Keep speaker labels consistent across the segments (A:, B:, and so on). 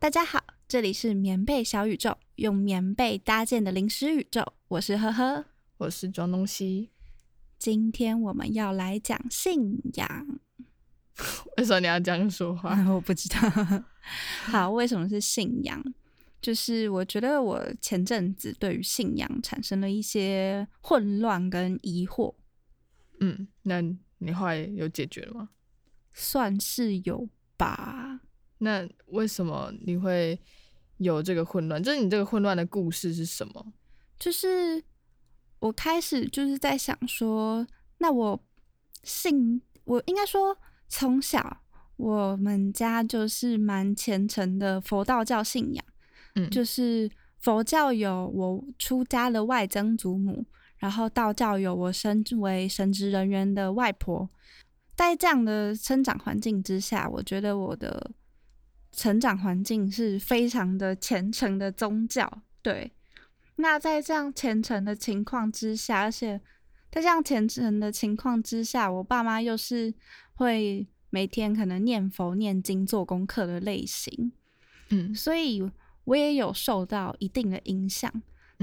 A: 大家好，这里是棉被小宇宙，用棉被搭建的临时宇宙。我是呵呵，
B: 我是装东西。
A: 今天我们要来讲信仰。
B: 为什么你要这样说话？
A: 我不知道。好，为什么是信仰？就是我觉得我前阵子对于信仰产生了一些混乱跟疑惑。
B: 嗯，那你后来有解决了吗？
A: 算是有吧。
B: 那为什么你会有这个混乱？就是你这个混乱的故事是什么？
A: 就是我开始就是在想说，那我信我应该说从小我们家就是蛮虔诚的佛道教信仰，
B: 嗯，
A: 就是佛教有我出家的外曾祖母，然后道教有我身为神职人员的外婆，在这样的生长环境之下，我觉得我的。成长环境是非常的虔诚的宗教，对。那在这样虔诚的情况之下，而且在这样虔诚的情况之下，我爸妈又是会每天可能念佛念经做功课的类型，
B: 嗯，
A: 所以我也有受到一定的影响。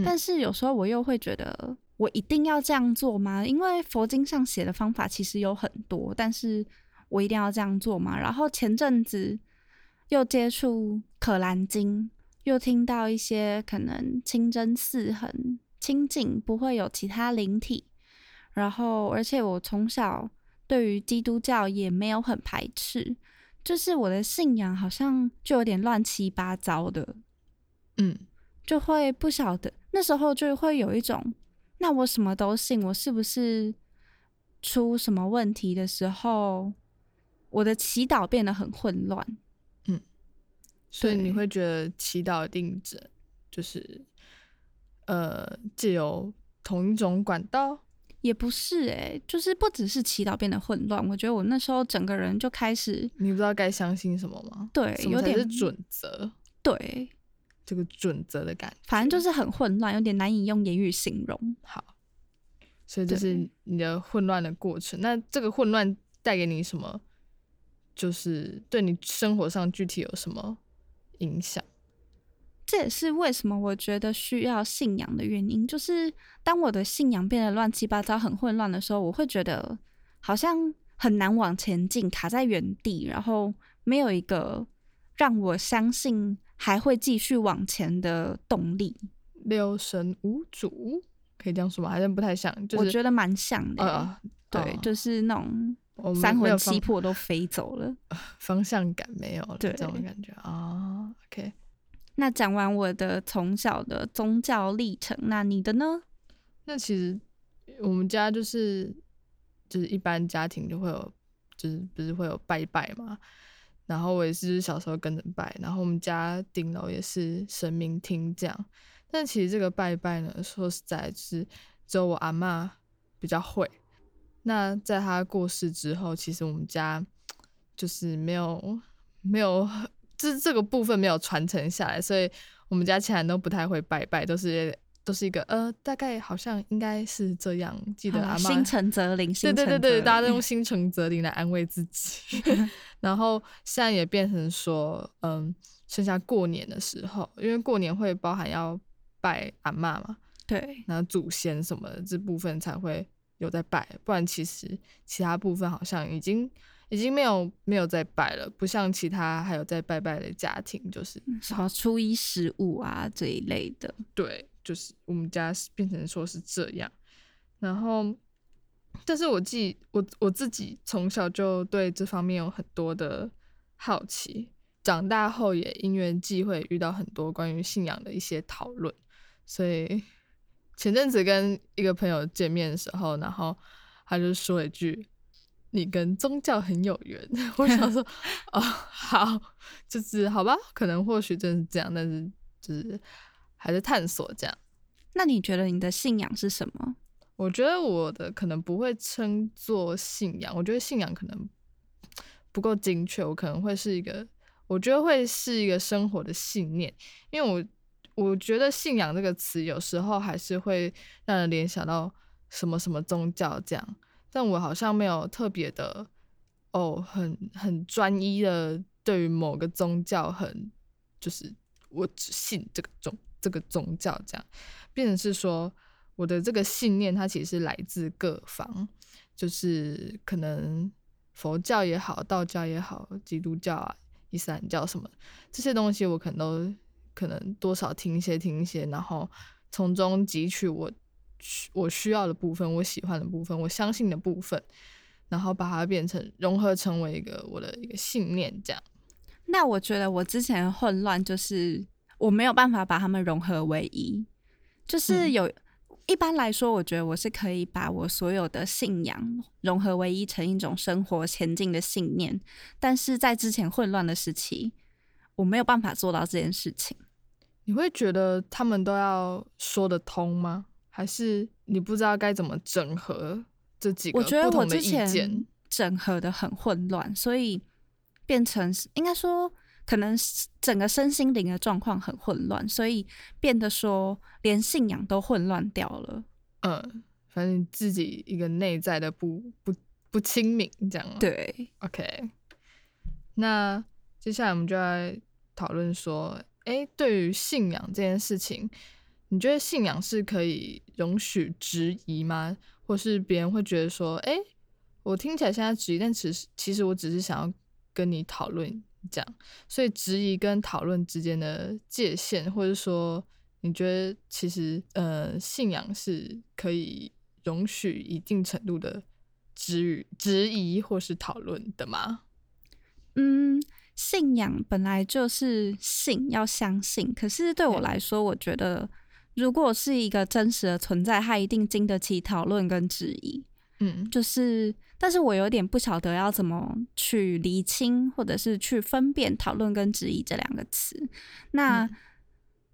A: 但是有时候我又会觉得，我一定要这样做吗？因为佛经上写的方法其实有很多，但是我一定要这样做吗？然后前阵子。又接触《可兰经》，又听到一些可能清真寺很清净，不会有其他灵体。然后，而且我从小对于基督教也没有很排斥，就是我的信仰好像就有点乱七八糟的，
B: 嗯，
A: 就会不晓得那时候就会有一种，那我什么都信，我是不是出什么问题的时候，我的祈祷变得很混乱。
B: 所以你会觉得祈祷定着就是呃借由同一种管道，
A: 也不是哎，就是不只是祈祷变得混乱。我觉得我那时候整个人就开始，
B: 你不知道该相信什么吗？
A: 对，有点
B: 是准则。
A: 对，
B: 这个准则的感觉，
A: 反正就是很混乱，有点难以用言语形容。
B: 好，所以这是你的混乱的过程。那这个混乱带给你什么？就是对你生活上具体有什么？影响，
A: 这也是为什么我觉得需要信仰的原因。就是当我的信仰变得乱七八糟、很混乱的时候，我会觉得好像很难往前进，卡在原地，然后没有一个让我相信还会继续往前的动力。
B: 六神无主，可以这样说吗？好像不太像？我
A: 觉得蛮像的。对，就是那种。三魂七魄都飞走了，
B: 方向感没有了，这种感觉啊。OK，
A: 那讲完我的从小的宗教历程，那你的呢？
B: 那其实我们家就是就是一般家庭就会有，就是不是会有拜拜嘛。然后我也是小时候跟着拜，然后我们家顶楼也是神明厅这样。但其实这个拜拜呢，说实在，是只有我阿妈比较会。那在他过世之后，其实我们家就是没有没有，这这个部分没有传承下来，所以我们家其他人都不太会拜拜，都是都是一个呃，大概好像应该是这样。记得阿妈
A: 心诚则灵，
B: 对对对对，大家都用心诚则灵来安慰自己。然后现在也变成说，嗯，剩下过年的时候，因为过年会包含要拜阿妈嘛，
A: 对，
B: 然后祖先什么的这部分才会。有在拜，不然其实其他部分好像已经已经没有没有在拜了，不像其他还有在拜拜的家庭，就是
A: 什么初一十五啊这一类的。
B: 对，就是我们家变成说是这样。然后，但是我自己我我自己从小就对这方面有很多的好奇，长大后也因缘际会遇到很多关于信仰的一些讨论，所以。前阵子跟一个朋友见面的时候，然后他就说一句：“你跟宗教很有缘。”我想说：“哦，好，就是好吧，可能或许真是这样，但是就是还在探索这样。”
A: 那你觉得你的信仰是什么？
B: 我觉得我的可能不会称作信仰，我觉得信仰可能不够精确，我可能会是一个，我觉得会是一个生活的信念，因为我。我觉得“信仰”这个词有时候还是会让人联想到什么什么宗教这样，但我好像没有特别的哦，很很专一的对于某个宗教很就是我只信这个宗这个宗教这样，变成是说我的这个信念它其实来自各方，就是可能佛教也好，道教也好，基督教啊、伊斯兰教什么这些东西，我可能都可能多少听一些听一些，然后从中汲取我我需要的部分，我喜欢的部分，我相信的部分。然后把它变成融合成为一个我的一个信念，这样。
A: 那我觉得我之前混乱就是我没有办法把它们融合为一，就是有一般来说，我觉得我是可以把我所有的信仰融合为一，成一种生活前进的信念。但是在之前混乱的时期，我没有办法做到这件事情。
B: 你会觉得他们都要说得通吗？还是你不知道该怎么整合？这几个
A: 我觉得我之
B: 前
A: 整合的很混乱，所以变成应该说，可能整个身心灵的状况很混乱，所以变得说连信仰都混乱掉了。
B: 嗯，反正自己一个内在的不不不清明，这样。
A: 对
B: ，OK。那接下来我们就来讨论说，哎，对于信仰这件事情，你觉得信仰是可以容许质疑吗？或是别人会觉得说，哎，我听起来现在质疑，但其实其实我只是想要跟你讨论这样，所以质疑跟讨论之间的界限，或者说你觉得其实呃信仰是可以容许一定程度的质疑质疑或是讨论的吗？
A: 嗯，信仰本来就是信，要相信，可是对我来说，我觉得。如果是一个真实的存在，它一定经得起讨论跟质疑。
B: 嗯，
A: 就是，但是我有点不晓得要怎么去厘清，或者是去分辨讨论跟质疑这两个词。那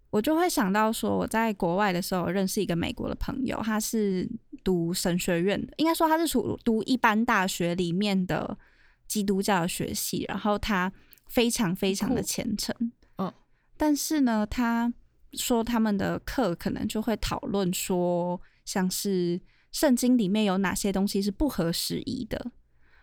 A: 我就会想到说，我在国外的时候认识一个美国的朋友，他是读神学院的，应该说他是读读一般大学里面的基督教学系，然后他非常非常的虔诚。
B: 嗯，
A: 但是呢，他。说他们的课可能就会讨论说，像是圣经里面有哪些东西是不合时宜的，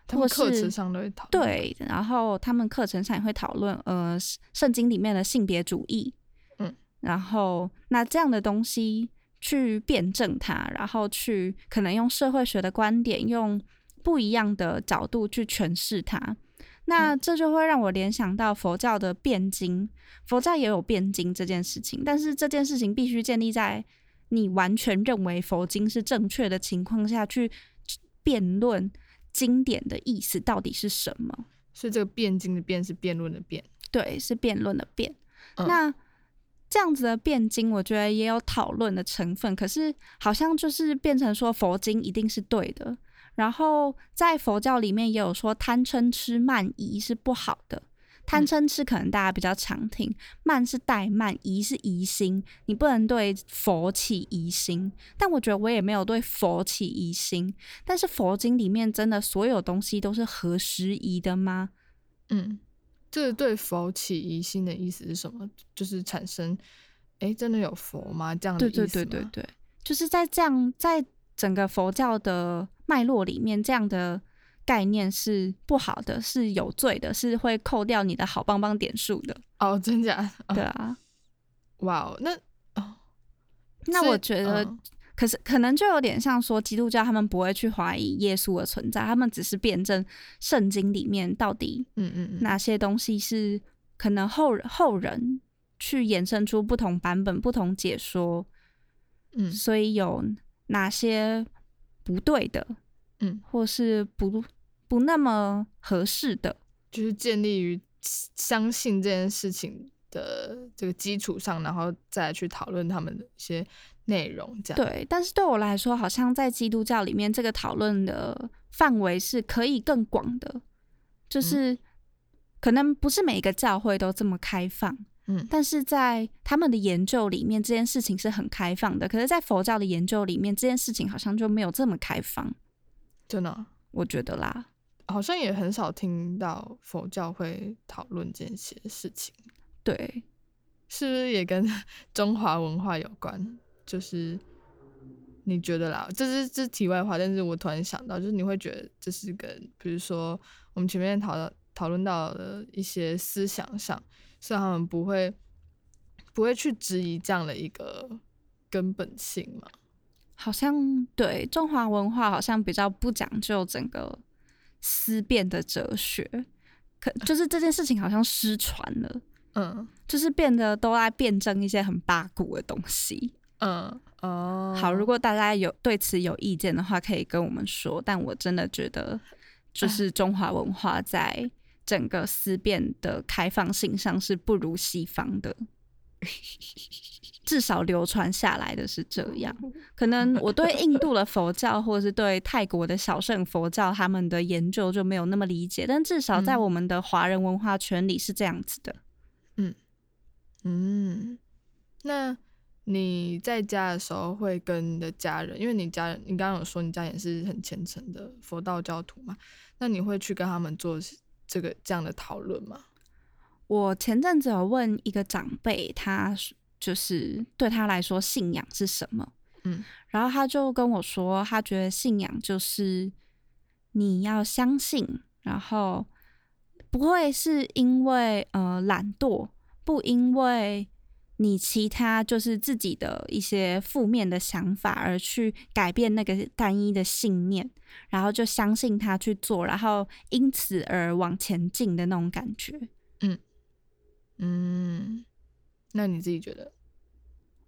B: 他们课程上都会讨
A: 论。对，然后他们课程上也会讨论，呃，圣经里面的性别主义，
B: 嗯，
A: 然后那这样的东西去辩证它，然后去可能用社会学的观点，用不一样的角度去诠释它。那这就会让我联想到佛教的辩经，佛教也有辩经这件事情，但是这件事情必须建立在你完全认为佛经是正确的情况下去辩论经典的意思到底是什么。
B: 所以这个辩经的辩是辩论的辩，
A: 对，是辩论的辩。那这样子的辩经，我觉得也有讨论的成分，可是好像就是变成说佛经一定是对的。然后在佛教里面也有说贪嗔痴慢疑是不好的，贪嗔痴可能大家比较常听，慢是怠慢，疑是疑心，你不能对佛起疑心。但我觉得我也没有对佛起疑心。但是佛经里面真的所有东西都是合时宜的吗？
B: 嗯，这个对佛起疑心的意思是什么？就是产生，哎，真的有佛吗？这样的意思
A: 吗？对对对对对，就是在这样在整个佛教的。脉络里面这样的概念是不好的，是有罪的，是会扣掉你的好棒棒点数的。
B: 哦，真假？
A: 对啊。
B: 哇哦，那哦，
A: 那我觉得，可是可能就有点像说，基督教他们不会去怀疑耶稣的存在，他们只是辩证圣经里面到底
B: 嗯嗯
A: 哪些东西是可能后后人去衍生出不同版本、不同解说。
B: 嗯，
A: 所以有哪些？不对的，
B: 嗯，
A: 或是不不那么合适的，
B: 就是建立于相信这件事情的这个基础上，然后再去讨论他们的一些内容，这样
A: 对。但是对我来说，好像在基督教里面，这个讨论的范围是可以更广的，就是可能不是每一个教会都这么开放。
B: 嗯，
A: 但是在他们的研究里面，这件事情是很开放的。可是，在佛教的研究里面，这件事情好像就没有这么开放。
B: 真的，
A: 我觉得啦，
B: 好像也很少听到佛教会讨论这些事情。
A: 对，
B: 是不是也跟中华文化有关？就是你觉得啦，这是这是题外话。但是我突然想到，就是你会觉得这是跟，比如说我们前面讨讨论到的一些思想上。是他们不会不会去质疑这样的一个根本性嘛？
A: 好像对中华文化好像比较不讲究整个思辨的哲学，可就是这件事情好像失传了，
B: 嗯
A: 就是变得都在辩证一些很八股的东西。
B: 嗯哦，
A: 好，如果大家有对此有意见的话，可以跟我们说。但我真的觉得，就是中华文化在整个思辨的开放性上是不如西方的，至少流传下来的是这样。可能我对印度的佛教，或者是对泰国的小圣佛教，他们的研究就没有那么理解。但至少在
B: 嗯
A: 我们的华人文化圈里是这样子的。
B: 嗯，那你在家的时候会跟你的家人，因为你家人，你刚刚有说你家人是很虔诚的佛道教徒嘛？那你会去跟他们做这个这样的讨论吗？
A: 我前阵子有问一个长辈，他就是对他来说信仰是什么？
B: 嗯，
A: 然后他就跟我说，他觉得信仰就是你要相信，然后不会是因为呃懒惰，不因为你其他就是自己的一些负面的想法而去改变那个单一的信念，然后就相信他去做，然后因此而往前进的那种感觉。
B: 嗯，那你自己觉得？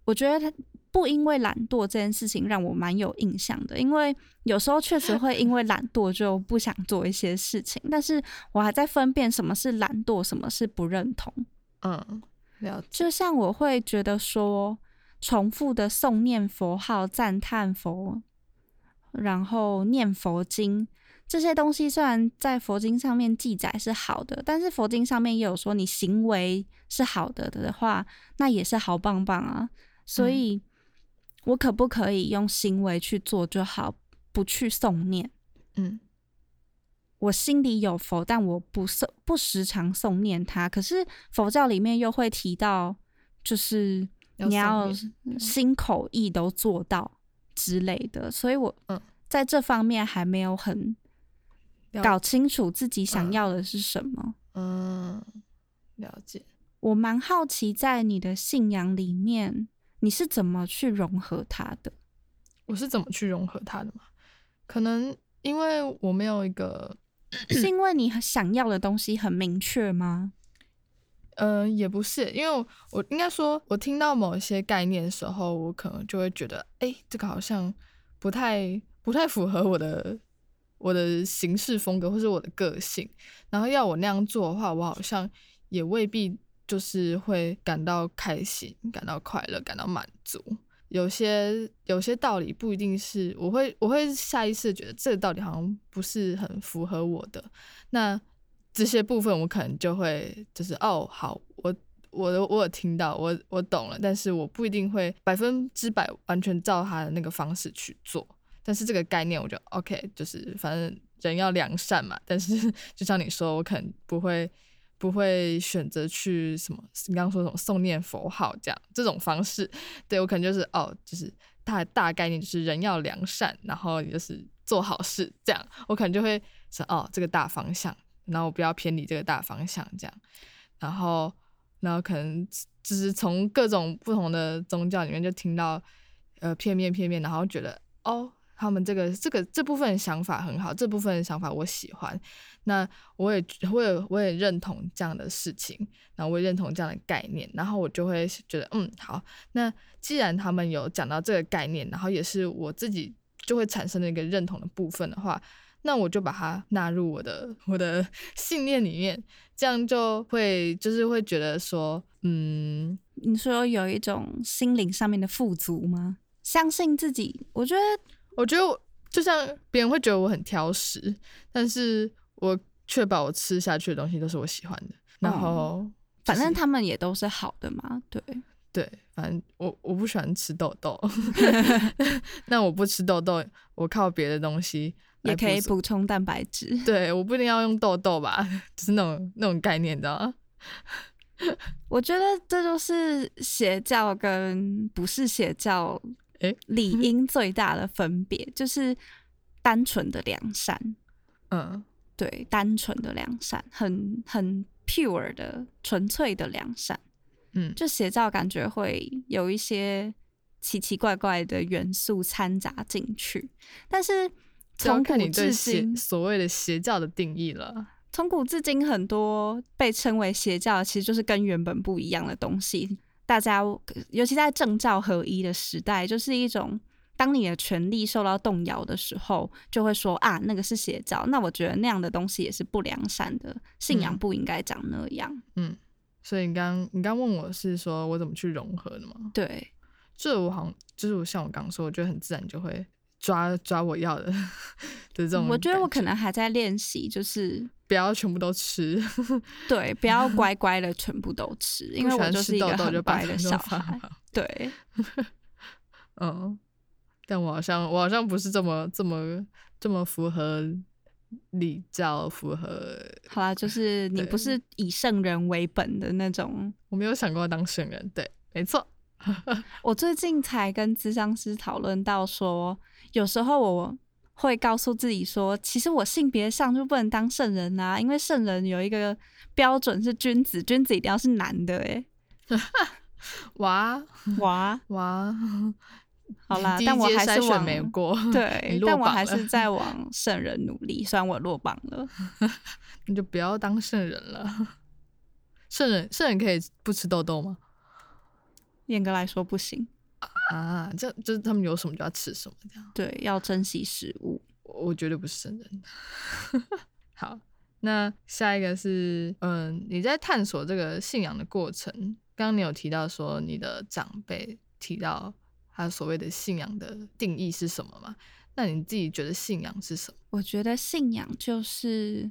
A: 我觉得他不因为懒惰这件事情让我蛮有印象的，因为有时候确实会因为懒惰就不想做一些事情，但是我还在分辨什么是懒惰，什么是不认同。
B: 嗯，了解。
A: 就像我会觉得说，重复的诵念佛号、赞叹佛，然后念佛经这些东西，虽然在佛经上面记载是好的，但是佛经上面也有说你行为是好的的话，那也是好棒棒啊。所以，我可不可以用行为去做就好，不去诵念？
B: 嗯
A: 我心里有佛，但我不诵不时常诵念它。可是佛教里面又会提到，就是你要心口意都做到之类的，所以我
B: 嗯
A: 在这方面还没有很
B: 了
A: 搞清楚自己想
B: 嗯
A: 要的是什么。
B: 嗯，了解。
A: 我蛮好奇，在你的信仰里面，你是怎么去融合它的？
B: 我是怎么去融合它的嘛？可能因为我没有一个，
A: 是因为你很想要的东西很明确吗？
B: 嗯、也不是，因为我我应该说，我听到某一些概念的时候，我可能就会觉得，哎、这个好像不太不太符合我的我的行事风格或是我的个性，然后要我那样做的话，我好像也未必就是会感到开心、感到快乐、感到满足。有些有些道理不一定是我会我会下意识觉得这个道理好像不是很符合我的，那这些部分我可能就会就是哦好，我我的我有听到我我懂了，但是我不一定会百分之百完全照他的那个方式去做。但是这个概念我就 OK，就是反正人要良善嘛。但是就像你说，我可能不会不会选择去什么你刚刚说什么诵念佛号这样这种方式，对我可能就是哦，就是大大概念就是人要良善，然后就是做好事这样，我可能就会说哦这个大方向，然后我不要偏离这个大方向这样，然后然后可能就是从各种不同的宗教里面就听到呃片面片面，然后觉得哦。他们这个这个这部分想法很好，这部分想法我喜欢，那我也我也我也认同这样的事情，然后我也认同这样的概念，然后我就会觉得嗯好，那既然他们有讲到这个概念，然后也是我自己就会产生的一个认同的部分的话，那我就把它纳入我的我的信念里面，这样就会就是会觉得说嗯
A: 你说有一种心灵上面的富足吗？相信自己，我觉得
B: 我觉得我就像别人会觉得我很挑食，但是我确保我吃下去的东西都是我喜欢的。然后、
A: 反正
B: 就是
A: 他们也都是好的嘛。对，
B: 对，反正我我不喜欢吃豆豆，那我不吃豆豆，我靠别的东西
A: 也可以
B: 足。
A: 补充蛋白质。
B: 对，我不一定要用豆豆吧，就是那种那种概念，你知道吗？
A: 我觉得这就是邪教跟不是邪教
B: 诶
A: 理应最大的分别，就是单纯的良善，
B: 嗯
A: 对，单纯的良善，很很 pure 的纯粹的良善。
B: 嗯，
A: 就邪教感觉会有一些奇奇怪怪的元素掺杂进去，但是从古至今，
B: 所谓的邪教的定义了。
A: 从古至今，很多被称为邪教，其实就是跟原本不一样的东西。大家尤其在政教合一的时代，就是一种当你的权利受到动摇的时候，就会说啊，那个是邪教。那我觉得那样的东西也是不良善的，信仰不应该长那样。
B: 嗯，所以你刚你刚问我是说我怎么去融合的吗？
A: 对，
B: 这我好像就是我像我刚说，我觉得很自然就会。抓抓我要的的这种，
A: 我觉得我可能还在练习，就是
B: 不要全部都吃，
A: 对，不要乖乖的全部都吃，因为我就是一个很乖的小 孩，对，
B: 嗯，但我好像我好像不是这么这么这么符合礼教，符合
A: 好啦，就是你不是以圣人为本的那种，
B: 我没有想过当圣人，对，没错，
A: 我最近才跟咨商师讨论到说。有时候我会告诉自己说，其实我性别上就不能当圣人啊，因为圣人有一个标准是君子，君子一定要是男的。哎，
B: 哇
A: 哇
B: 哇！
A: 好啦，但我还是往
B: 没过，
A: 对，但我还是在往圣人努力，虽然我落榜了，
B: 你就不要当圣人了。圣人圣人可以不吃豆豆吗？
A: 严格来说不行。
B: 啊，这就是他们有什么就要吃什么，这样
A: 对，要珍惜食物。
B: 我绝对不是圣人。好，那下一个是，嗯，你在探索这个信仰的过程，刚刚你有提到说你的长辈提到他所谓的信仰的定义是什么吗？那你自己觉得信仰是什么？
A: 我觉得信仰就是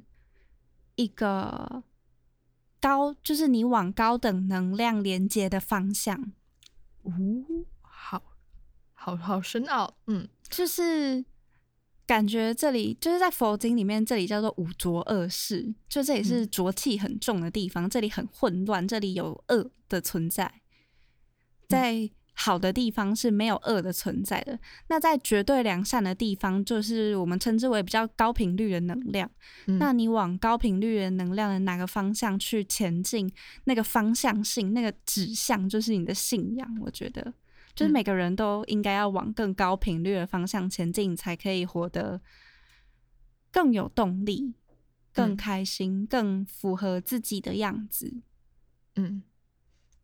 A: 一个高，就是你往高等能量连接的方向。
B: 哦。好好深奥，嗯，
A: 就是感觉这里就是在佛经里面，这里叫做五浊恶世，就这里是浊气很重的地方，这里很混乱，这里有恶的存在。在好的地方是没有恶的存在的，那在绝对良善的地方，就是我们称之为比较高频率的能量。那你往高频率的能量的哪个方向去前进，那个方向性、那个指向，就是你的信仰。我觉得。就是每个人都应该要往更高频率的方向前进，才可以活得更有动力、更开心、更符合自己的样子。
B: 嗯，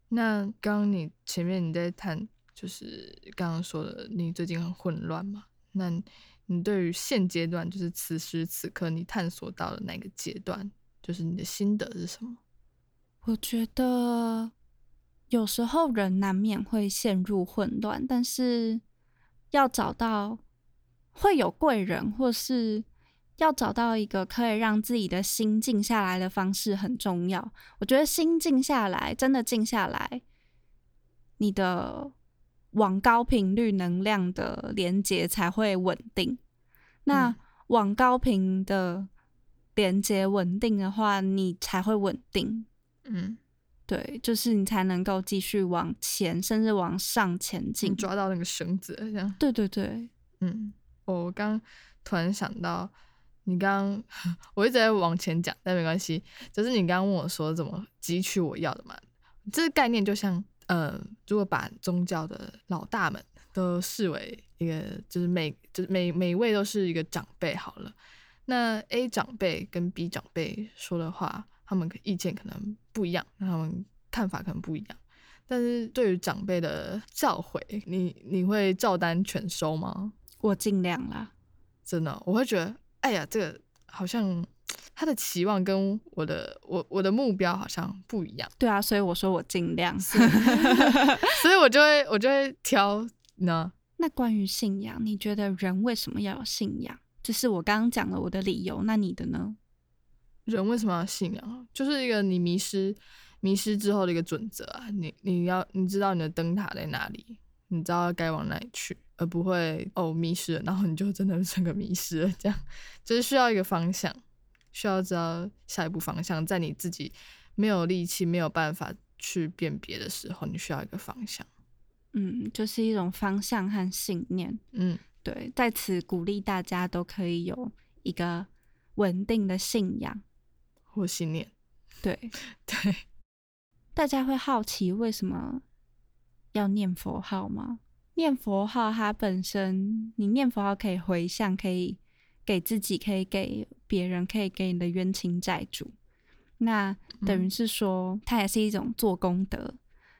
B: 那刚刚你前面你在谈，就是刚刚说的，你最近很混乱嘛？那你对于现阶段，就是此时此刻，你探索到的哪个阶段，就是你的心得是什么？
A: 我觉得。有时候人难免会陷入混乱，但是要找到会有贵人，或是要找到一个可以让自己的心静下来的方式很重要。我觉得心静下来，真的静下来，你的往高频率能量的连接才会稳定。那往高频的连接稳定的话，你才会稳定。嗯。对，就是你才能够继续往前，甚至往上前进。
B: 抓到那个绳子，这样。
A: 对对对，
B: 嗯，我刚突然想到，你刚 我一直在往前讲，但没关系。就是你刚刚问我说怎么汲取我要的嘛，这个概念就像，呃，如果把宗教的老大们都视为一个，就是每就是每每位都是一个长辈好了，那 A 长辈跟 B 长辈说的话。他们意见可能不一样，他们看法可能不一样，但是对于长辈的教诲，你你会照单全收吗？
A: 我尽量啦，
B: 真的，我会觉得，哎呀，这个好像 他的期望跟我的我我的目标好像不一样。
A: 对啊，所以我说我尽量，
B: 所以我就会我就会挑呢。
A: 那关于信仰，你觉得人为什么要有信仰？这是我刚刚讲了我的理由，那你的呢？
B: 人为什么要信仰？就是一个你迷失、迷失之后的一个准则啊！你你要你知道你的灯塔在哪里，你知道该往哪里去，而不会哦迷失了，然后你就真的整个迷失了。这样就是需要一个方向，需要知道下一步方向。在你自己没有力气、没有办法去辨别的时候，你需要一个方向。
A: 嗯，就是一种方向和信念。嗯，对，在此鼓励大家都可以有一个稳定的信仰。
B: 或信念，
A: 对
B: 对，
A: 大家会好奇为什么要念佛号吗？念佛号它本身，你念佛号可以回向，可以给自己，可以给别人，可以给你的冤亲债主。那等于是说，它也是一种做功德，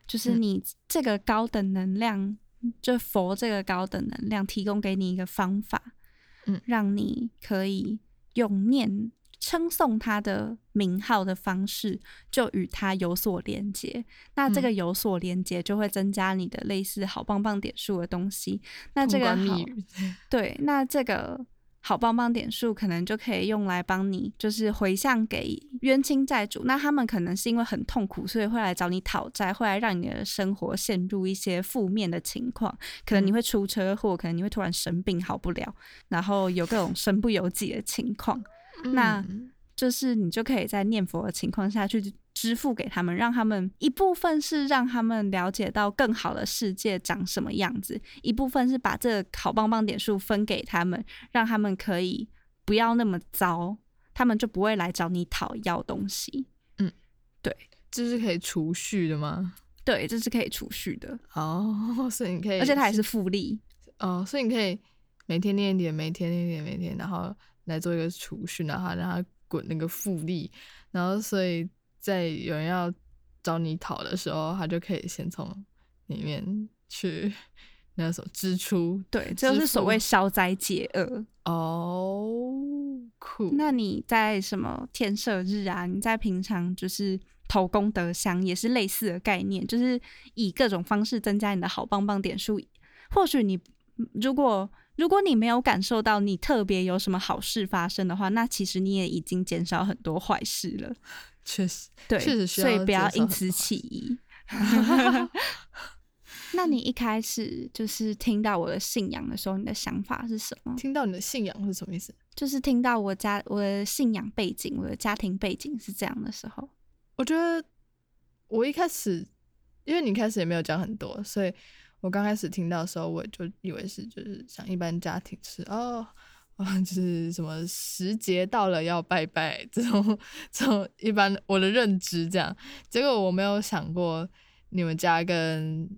A: 就是你这个高等能量，就佛这个高等能量提供给你一个方法，
B: 嗯，
A: 让你可以用念。称颂他的名号的方式，就与他有所连接。那这个有所连接，就会增加你的类似好棒棒点数的东西。那这个好，对，那这个好棒棒点数可能就可以用来帮你，就是回向给冤亲债主。那他们可能是因为很痛苦，所以会来找你讨债，会来让你的生活陷入一些负面的情况。可能你会出车祸，可能你会突然生病好不了，然后有各种身不由己的情况。那就是你就可以在念佛的情况下去支付给他们，让他们一部分是让他们了解到更好的世界长什么样子，一部分是把这好棒棒点数分给他们，让他们可以不要那么糟，他们就不会来找你讨要东西。
B: 嗯，
A: 对，
B: 这是可以储蓄的吗？
A: 对，这是可以储蓄的。
B: 哦，所以你可以，
A: 而且它也是复利。
B: 哦，所以你可以每天念一点，每天念一点，每天，然后。来做一个储蓄，然后让它滚那个复利，然后所以在有人要找你讨的时候，他就可以先从里面去那什么支出，
A: 对，这就是所谓消灾解厄
B: 哦。酷，
A: 那你在什么天赦日啊？你在平常就是投功德箱，也是类似的概念，就是以各种方式增加你的好棒棒点数。或许你如果如果你没有感受到你特别有什么好事发生的话，那其实你也已经减少很多坏事了。
B: 确实，
A: 对，
B: 确实，
A: 所以不要因此起疑。那你一开始就是听到我的信仰的时候，你的想法是什么？
B: 听到你的信仰是什么意思？
A: 就是听到我家我的信仰背景，我的家庭背景是这样的时候，
B: 我觉得我一开始，因为你开始也没有讲很多，所以。我刚开始听到的时候，我就以为是就是像一般家庭是哦，就是什么时节到了要拜拜这种这种一般我的认知这样。结果我没有想过你们家跟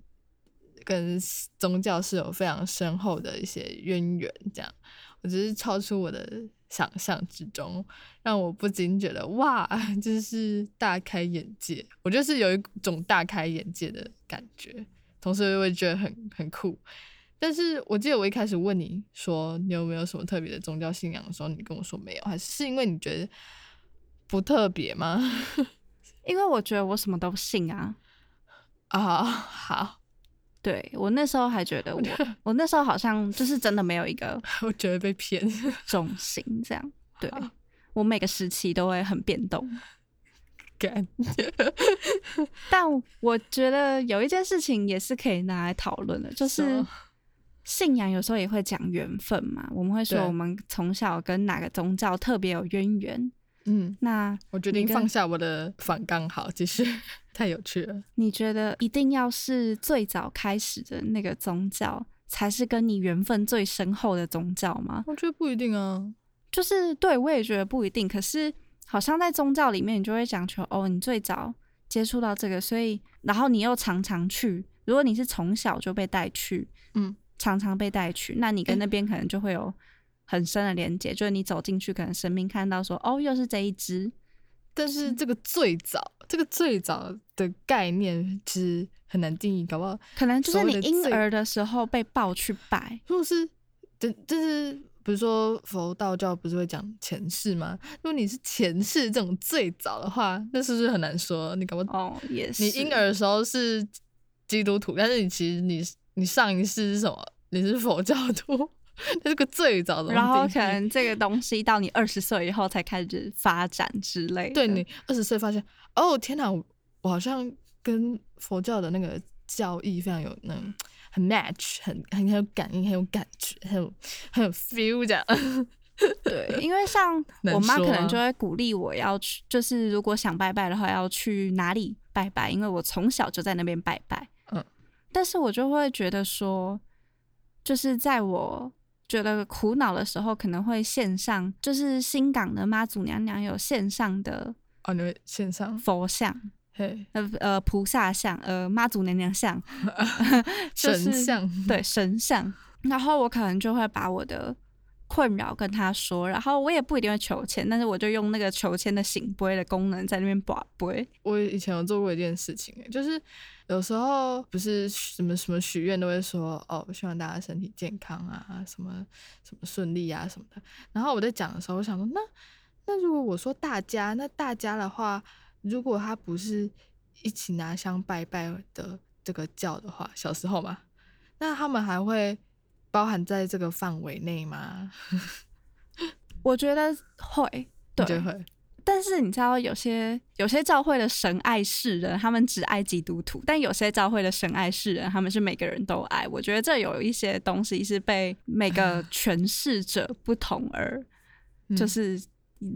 B: 跟宗教是有非常深厚的一些渊源这样。我只是超出我的想象之中，让我不禁觉得哇，真是大开眼界。我就是有一种大开眼界的感觉。同时会觉得很很酷，但是我记得我一开始问你说你有没有什么特别的宗教信仰的时候，你跟我说没有，还是因为你觉得不特别吗？
A: 因为我觉得我什么都信啊。
B: 啊，好，
A: 对我那时候还觉得我我那时候好像就是真的没有一个，
B: 我觉得被骗
A: 重心这样，对我每个时期都会很变动。但我觉得有一件事情也是可以拿来讨论的，就是信仰有时候也会讲缘分嘛。我们会说我们从小跟哪个宗教特别有渊源。
B: 嗯，
A: 那
B: 我决定放下我的反刚好，其实 太有趣了。
A: 你觉得一定要是最早开始的那个宗教，才是跟你缘分最深厚的宗教吗？
B: 我觉得不一定啊。
A: 就是对我也觉得不一定，可是。好像在宗教里面，你就会讲求哦，你最早接触到这个，所以然后你又常常去。如果你是从小就被带去，
B: 嗯，
A: 常常被带去，那你跟那边可能就会有很深的连接。就是你走进去，可能神明看到说，哦，又是这一只。
B: 但是这个最早，这个最早的概念其实很难定义，搞不好
A: 可能就是你婴儿的时候被抱去拜，
B: 如果是，这这是。比如说佛道教不是会讲前世吗？如果你是前世这种最早的话，那是不是很难说？你搞不
A: 哦，也是。
B: 你婴儿的时候是基督徒，但是你其实你你上一世是什么？你是佛教徒，那是个最早的。
A: 然后可能这个东西到你二十岁以后才开始发展之类。
B: 对你二十岁发现，哦天哪，我好像跟佛教的那个教义非常有那种。很 match，很很有感应，很有感觉，很有很有 feel 这样。
A: 对，因为像 我妈可能就会鼓励我要去，就是如果想拜拜的话，要去哪里拜拜？因为我从小就在那边拜拜。
B: 嗯，
A: 但是我就会觉得说，就是在我觉得苦恼的时候，可能会线上，就是新港的妈祖娘娘有线上的
B: 哦，你会线上
A: 佛像。
B: 嘿，
A: 呃呃菩萨像，呃妈祖娘娘像，就是
B: 神像，
A: 对神像，然后我可能就会把我的困扰跟他说，然后我也不一定会求签，但是我就用那个求签的醒杯的功能在那边把杯。
B: 我以前有做过一件事情、欸，就是有时候不是什么什么许愿都会说哦，希望大家身体健康啊，什么什么顺利啊什么的。然后我在讲的时候，我想说，那那如果我说大家，那大家的话，如果他不是一起拿香拜拜的这个教的话，小时候嘛，那他们还会包含在这个范围内吗？
A: 我觉得会，对，
B: 会？
A: 但是你知道，有些有些教会的神爱世人，他们只爱基督徒；但有些教会的神爱世人，他们是每个人都爱。我觉得这有一些东西是被每个 诠释者不同而，就
B: 嗯
A: 是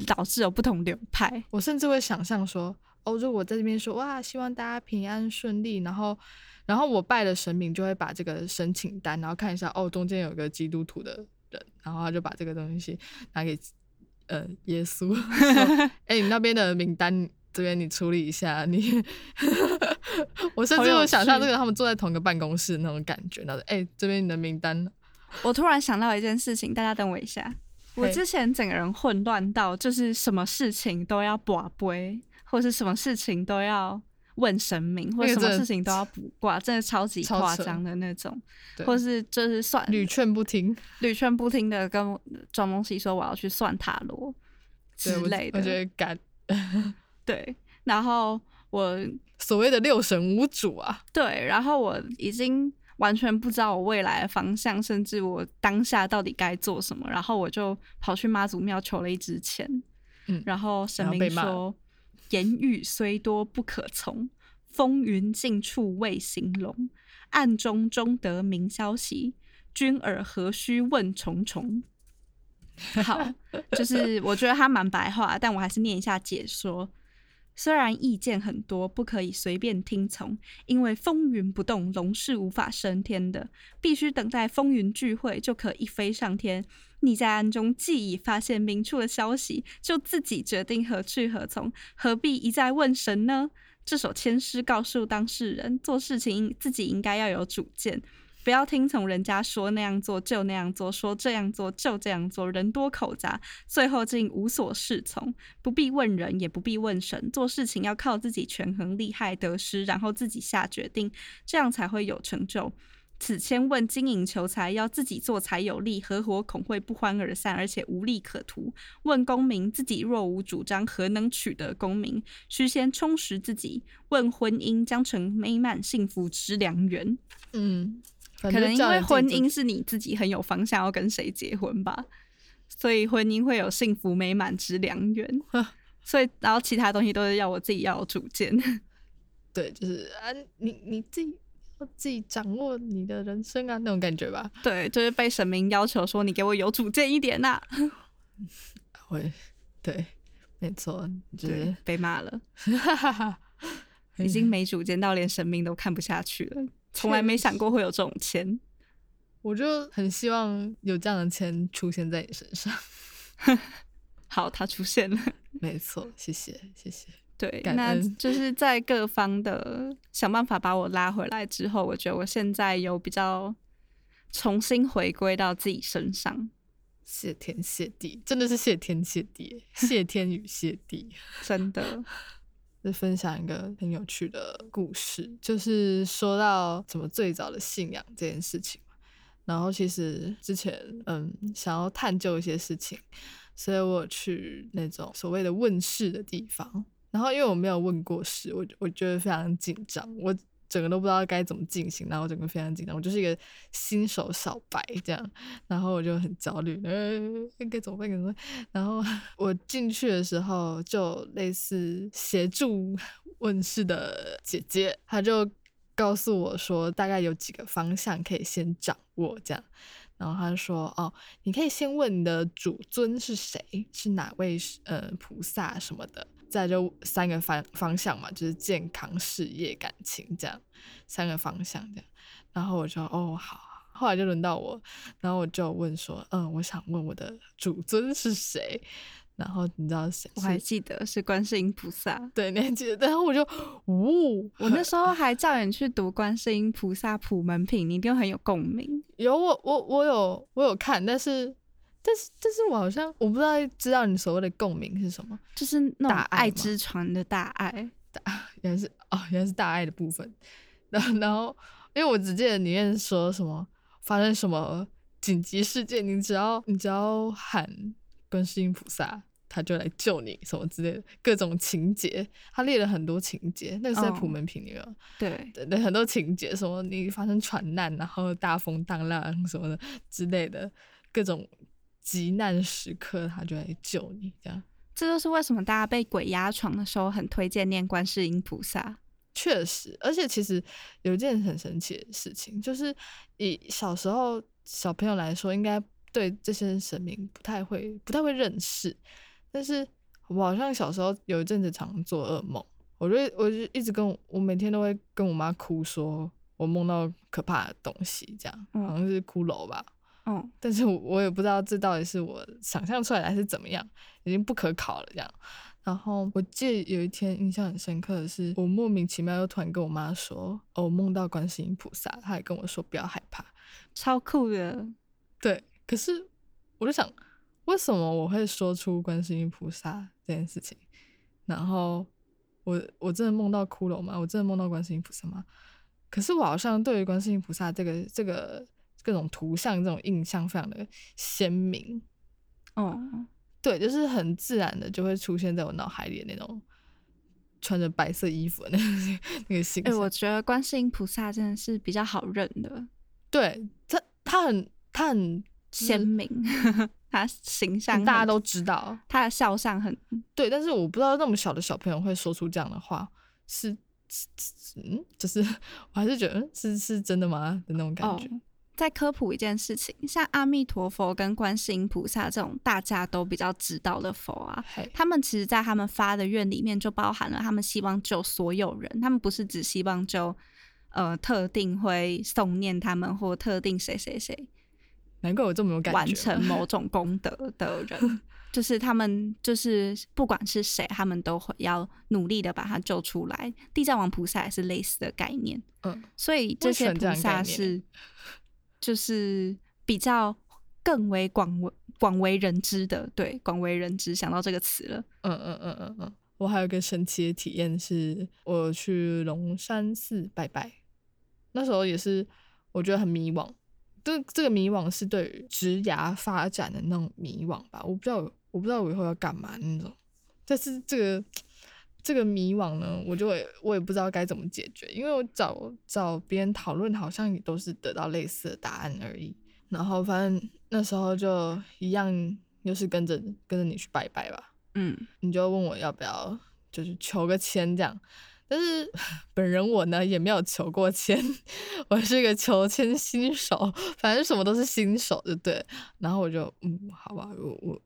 A: 导致有不同流派。
B: 我甚至会想象说，哦，如果我在这边说哇，希望大家平安顺利，然后，然后我拜的神明就会把这个申请单，然后看一下，哦，中间有个基督徒的人，然后他就把这个东西拿给呃耶稣，说 哎、你那边的名单这边你处理一下，你，我甚至有想象这个他们坐在同一个办公室那种感觉，然后哎、这边你的名单，
A: 我突然想到一件事情，大家等我一下。我之前整个人混乱到，就是什么事情都要卜杯，或是什么事情都要问神明，或者什么事情都要卜卦，真的超级夸张的那种，或是就是算
B: 屡劝不听，
A: 屡劝不听的跟庄梦溪说我要去算塔罗之类的，
B: 我觉得敢
A: 对，然后我
B: 所谓的六神无主啊，
A: 对，然后我已经完全不知道我未来的方向，甚至我当下到底该做什么，然后我就跑去妈祖庙求了一支签，
B: 嗯
A: 然后神明说：“言语虽多不可从，风云尽处未形容，暗中终得明消息，君尔何须问重重。”好，就是我觉得他蛮白话，但我还是念一下解说。虽然意见很多，不可以随便听从，因为风云不动，龙是无法升天的，必须等待风云聚会，就可一飞上天。你在暗中既已发现明处的消息，就自己决定何去何从，何必一再问神呢？这首签诗告诉当事人，做事情自己应该要有主见，不要听从人家说那样做就那样做，说这样做就这样做，人多口杂，最后竟无所适从。不必问人，也不必问神，做事情要靠自己权衡利害得失，然后自己下决定，这样才会有成就。此千问经营求财，要自己做才有利，合伙恐会不欢而散，而且无利可图。问功名，自己若无主张，何能取得功名？须先充实自己。问婚姻，将成美满幸福之良缘。
B: 嗯，
A: 可能因为婚姻是你自己很有方向要跟谁结婚吧，所以婚姻会有幸福美满之良缘。所以，然后其他东西都是要我自己要有主见。
B: 对，就是啊，你你自己要自己掌握你的人生啊，那种感觉吧。
A: 对，就是被神明要求说你给我有主见一点呐、
B: 会，对，没错，就是，
A: 被骂了，已经没主见到连神明都看不下去了，从来没想过会有这种签。
B: 我就很希望有这样的钱出现在你身上。
A: 好，它出现了。
B: 没错，谢谢，谢谢。
A: 对，那就是在各方的想办法把我拉回来之后，我觉得我现在有比较重新回归到自己身上，
B: 谢天谢地，真的是谢天谢地，谢天与谢地。
A: 真的。
B: 就分享一个很有趣的故事，就是说到怎么最早的信仰这件事情。然后其实之前嗯想要探究一些事情，所以我去那种所谓的问世的地方。然后因为我没有问过事，我我觉得非常紧张，我整个都不知道该怎么进行，然后整个非常紧张，我就是一个新手小白这样，然后我就很焦虑，呃，应该怎么办？怎么办？然后 我进去的时候，就类似协助 问世的姐姐，她就告诉我说，大概有几个方向可以先掌握这样。然后她就说：“哦，你可以先问你的主尊是谁，是哪位呃菩萨什么的。再来就三个方方向嘛，就是健康、事业、感情这样三个方向这样。然后我就哦好，后来就轮到我，然后我就问说，嗯，我想问我的主尊是谁？然后你知道谁？
A: 我还记得是观世音菩萨。
B: 对，你还记得？然后我就，呜，
A: 我那时候还叫你去读观世音菩萨普门品，你一定很有共鸣。
B: 有我，我我有我有看，但是但是但是我好像我不知道知道你所谓的共鸣是什么，
A: 就是那种爱之船的大爱，
B: 大 原来是哦，原来是大爱的部分。然 后然后，因为我只记得里面说什么发生什么紧急事件，你只要你只要喊。观世音菩萨，他就来救你，什么之类的，各种情节，他列了很多情节，那个是在普门品里面，
A: 对
B: 对，很多情节，什么你发生船难，然后大风大浪什么的之类的，各种急难时刻，他就来救你，这样。
A: 这就是为什么大家被鬼压床的时候，很推荐念观世音菩萨。
B: 确实，而且其实有一件很神奇的事情，就是以小时候小朋友来说，应该。对这些神明不太会，不太会认识，但是我好像小时候有一阵子常做噩梦，我就我就一直跟我每天都会跟我妈哭，说我梦到可怕的东西，这样好像是骷髅吧，
A: 嗯，
B: 但是我也不知道这到底是我想象出来还是怎么样，已经不可考了这样。然后我记得有一天印象很深刻的是，我莫名其妙又突然跟我妈说，哦，我梦到观世音菩萨，她也跟我说不要害怕，
A: 超酷的，
B: 对。可是，我就想，为什么我会说出观世音菩萨这件事情？然后，我我真的梦到骷髅吗？我真的梦到观世音菩萨吗？可是我好像对于观世音菩萨这个这个各种图像这种印象非常的鲜明。
A: 哦，
B: 对，就是很自然的就会出现在我脑海里的那种穿着白色衣服的那个那个形象。
A: 哎，我觉得观世音菩萨真的是比较好认的。
B: 对他，他很他很。
A: 鲜明，他形象
B: 大家都知道，
A: 他的笑像很
B: 对，但是我不知道那么小的小朋友会说出这样的话，是嗯，就是我还是觉得是是真的吗的那种感觉。
A: 再科普一件事情，像阿弥陀佛跟观世音菩萨这种大家都比较知道的佛啊，他们其实在他们发的愿里面就包含了他们希望救所有人，他们不是只希望救呃特定会诵念他们或特定谁谁谁。
B: 难怪我这么有感觉。
A: 完成某种功德的人，就是他们，就是不管是谁，他们都会要努力的把他救出来。地藏王菩萨也是类似的概念，
B: 嗯，
A: 所以这些菩萨是，就是比较更为广为广为人知的，对，广为人知。想到这个词了，
B: 嗯嗯嗯嗯嗯。我还有个神奇的体验是，我去龙山寺拜拜，那时候也是我觉得很迷惘。这这个迷惘是对于职涯发展的那种迷惘吧，我不知道，我不知道我以后要干嘛那种。但是这个这个迷惘呢，我就我也不知道该怎么解决，因为我找找别人讨论，好像也都是得到类似的答案而已。然后反正那时候就一样，又是跟着跟着你去拜拜吧。
A: 嗯，
B: 你就问我要不要，就是求个签这样。但是 本人我呢也没有求过签，我是一个求签新手，反正什么都是新手，就对。然后我就嗯，好吧，我我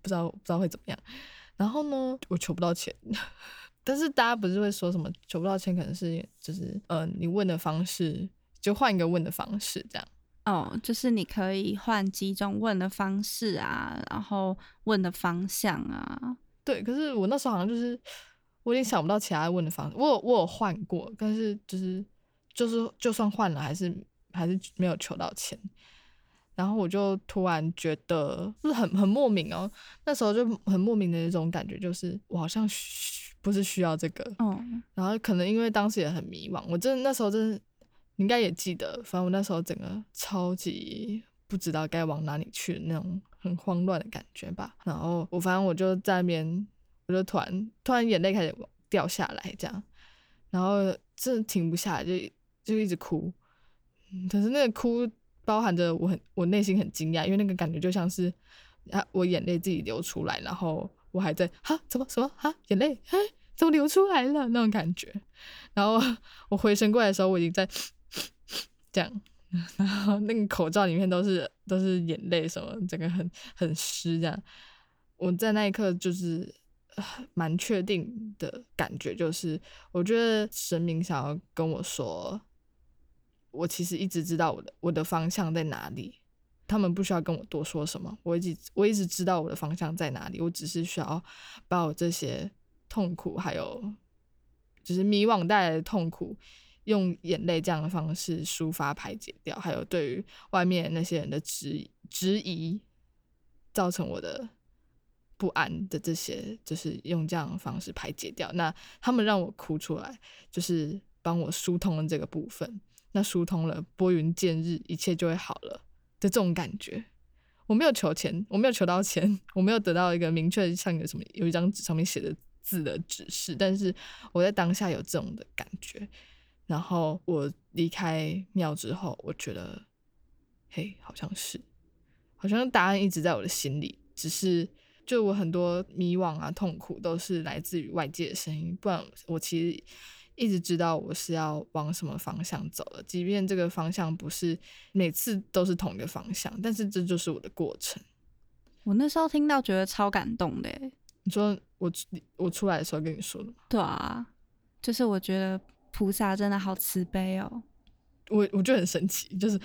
B: 不知道不知道会怎么样。然后呢，我求不到钱。但是大家不是会说什么求不到钱，可能是就是呃，你问的方式就换一个问的方式这样。
A: 哦，就是你可以换几种问的方式啊，然后问的方向啊。
B: 对，可是我那时候好像就是。我已经想不到其他问的方式，我有我有换过，但是就是就是就算换了，还是还是没有求到钱。然后我就突然觉得，就是很很莫名哦，那时候就很莫名的一种感觉，就是我好像需不是需要这个。
A: 嗯。
B: 然后可能因为当时也很迷茫，我真的那时候真的应该也记得，反正我那时候整个超级不知道该往哪里去的那种很慌乱的感觉吧。然后我反正我就在那边。我就突然突然眼泪开始掉下来，这样，然后真的停不下来，就就一直哭。可是那个哭包含着我很我内心很惊讶，因为那个感觉就像是啊我眼泪自己流出来，然后我还在哈？怎么？什么？哈？眼泪？哎？怎么流出来了？那种感觉。然后 我回神过来的时候，我已经在 这样，然后那个口罩里面都是都是眼泪，什么整个很很湿这样。我在那一刻就是。蛮确定的感觉，就是我觉得神明想要跟我说，我其实一直知道我的我的方向在哪里，他们不需要跟我多说什么，我一直我一直知道我的方向在哪里，我只是需要把我这些痛苦还有就是迷惘带来的痛苦，用眼泪这样的方式抒发排解掉，还有对于外面那些人的质质疑，造成我的不安的这些，就是用这样的方式排解掉。那他们让我哭出来，就是帮我疏通了这个部分。那疏通了，拨云见日，一切就会好了的这种感觉。我没有求钱，我没有求到钱，我没有得到一个明确像有什么有一张纸上面写的字的指示，但是我在当下有这种的感觉。然后我离开庙之后，我觉得，嘿，好像是，好像答案一直在我的心里，只是就我很多迷惘啊、痛苦都是来自于外界的声音，不然我其实。一直知道我是要往什么方向走的，即便这个方向不是每次都是同一个方向，但是这就是我的过程。
A: 我那时候听到觉得超感动的。
B: 你说我我出来的时候跟你说的吗？
A: 对啊，就是我觉得菩萨真的好慈悲哦。
B: 我我就很神奇，就是，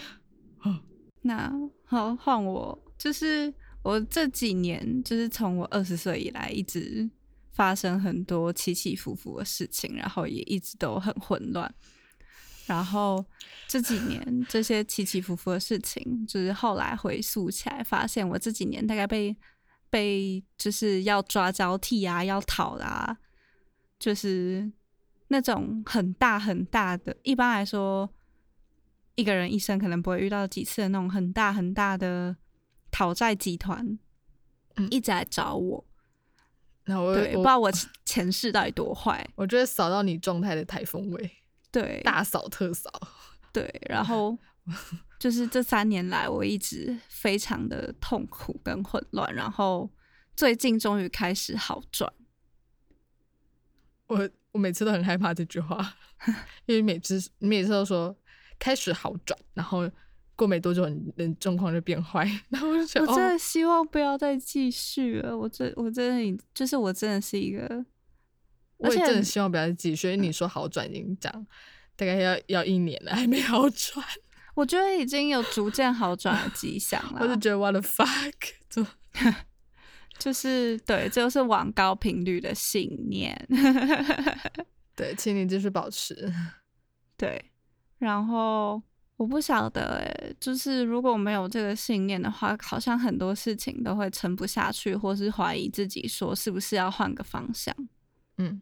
A: 那好换我，就是我这几年，就是从我二十岁以来一直。发生很多起起伏伏的事情，然后也一直都很混乱。然后这几年这些起起伏伏的事情，就是后来回溯起来，发现我这几年大概被被就是要抓交替啊，要讨啦，就是那种很大很大的，一般来说一个人一生可能不会遇到几次的那种很大很大的讨债集团，一直来找我。对，不知道我前世到底多坏。
B: 我觉得扫到你状态的台风尾，
A: 对，
B: 大扫特扫。
A: 对，然后 就是这三年来，我一直非常的痛苦跟混乱，然后最近终于开始好转。
B: 我我每次都很害怕这句话，因为每次你每次都说开始好转，然后。过没多久，人状况就变坏，然后我就想，
A: 我真的希望不要再继续了。我真，我真的，就是我真的是一个，
B: 我也真的希望不要再继续。所以你说好转已经讲，大概要要一年了，还没好转。
A: 我觉得已经有逐渐好转的迹象了。
B: 我就觉得 what the fuck，就
A: 就是对，这就是往高频率的信念。
B: 对，请你继续保持。
A: 对，然后。我不晓得诶，就是如果没有这个信念的话，好像很多事情都会撑不下去，或是怀疑自己，说是不是要换个方向？
B: 嗯，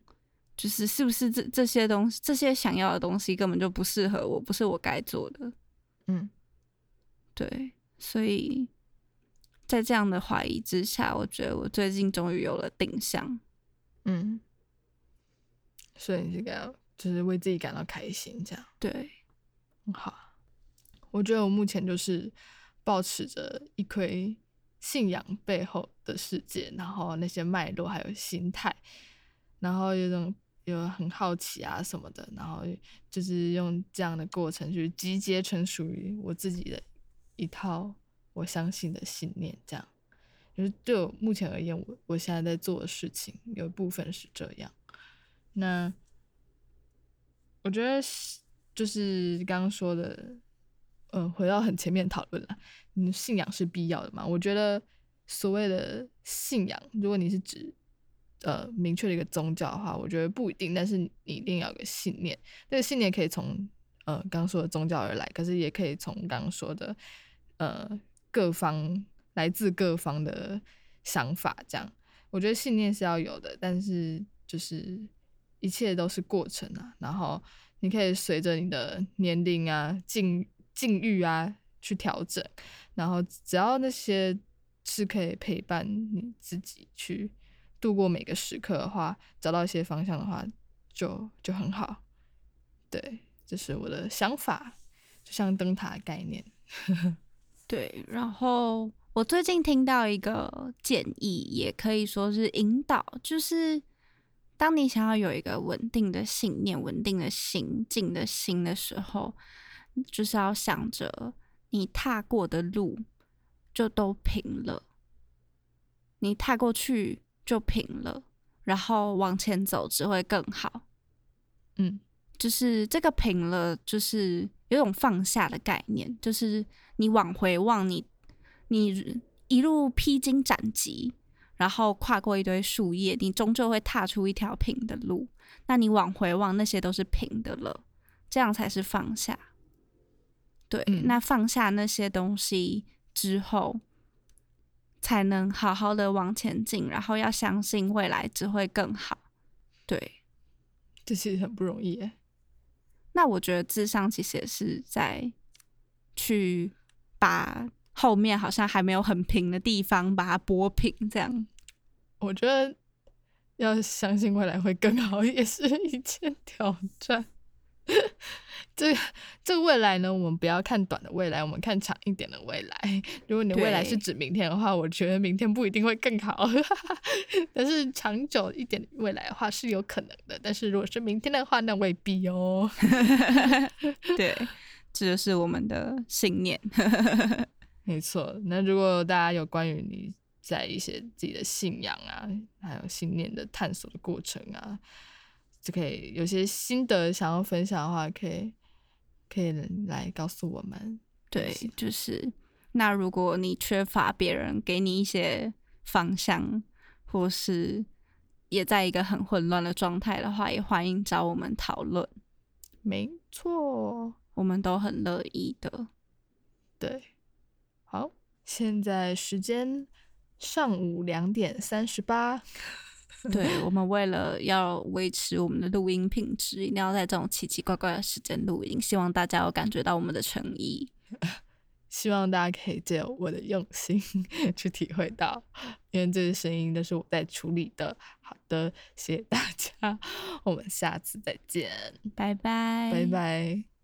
A: 就是是不是这这些东西，这些想要的东西根本就不适合我，不是我该做的。
B: 嗯，
A: 对，所以在这样的怀疑之下，我觉得我最近终于有了定向。
B: 嗯，所以你这个就是为自己感到开心，这样
A: 对，
B: 好。我觉得我目前就是保持着一窥信仰背后的世界，然后那些脉络还有心态，然后有种有很好奇啊什么的，然后就是用这样的过程去集结成属于我自己的一套我相信的信念。这样就是对我目前而言，我我现在在做的事情有一部分是这样。那我觉得就是刚刚说的。嗯，回到很前面讨论了，嗯，信仰是必要的嘛？我觉得所谓的信仰，如果你是指呃明确的一个宗教的话，我觉得不一定，但是你一定要有个信念。这个信念可以从呃刚刚说的宗教而来，可是也可以从刚刚说的呃各方来自各方的想法这样。我觉得信念是要有的，但是就是一切都是过程啊。然后你可以随着你的年龄啊境。境遇啊，去调整，然后只要那些是可以陪伴你自己去度过每个时刻的话，找到一些方向的话，就就很好。对，这是我的想法，就像灯塔的概念。
A: 对，然后我最近听到一个建议，也可以说是引导，就是当你想要有一个稳定的信念、稳定的心、静的心的时候。就是要想着你踏过的路就都平了，你踏过去就平了，然后往前走只会更好。
B: 嗯，
A: 就是这个平了，就是有种放下的概念，就是你往回望你你一路披荆斩棘，然后跨过一堆树叶，你终究会踏出一条平的路。那你往回望，那些都是平的了，这样才是放下。对，那放下那些东西之后，才能好好的往前进，然后要相信未来只会更好。对，
B: 这其实很不容易。
A: 那我觉得智商其实也是在去把后面好像还没有很平的地方把它拨平，这样。
B: 我觉得要相信未来会更好，也是一件挑战。这这个未来呢，我们不要看短的未来，我们看长一点的未来。如果你的未来是指明天的话，我觉得明天不一定会更好。但是长久一点的未来的话是有可能的。但是如果是明天的话，那未必哦。
A: 对，这就是我们的信念。
B: 没错。那如果大家有关于你在一些自己的信仰啊，还有信念的探索的过程啊。就可以有些心得想要分享的话，可以可以来告诉我们。
A: 对，就是那如果你缺乏别人给你一些方向，或是也在一个很混乱的状态的话，也欢迎找我们讨论。
B: 没错，
A: 我们都很乐意的。
B: 对，好，现在时间上午两点三十八。
A: 对我们为了要维持我们的录音品质，一定要在这种奇奇怪怪的时间录音。希望大家有感觉到我们的诚意，
B: 希望大家可以借我的用心 去体会到，因为这些声音都是我在处理的。好的，谢谢大家，我们下次再见，
A: 拜拜，
B: 拜拜。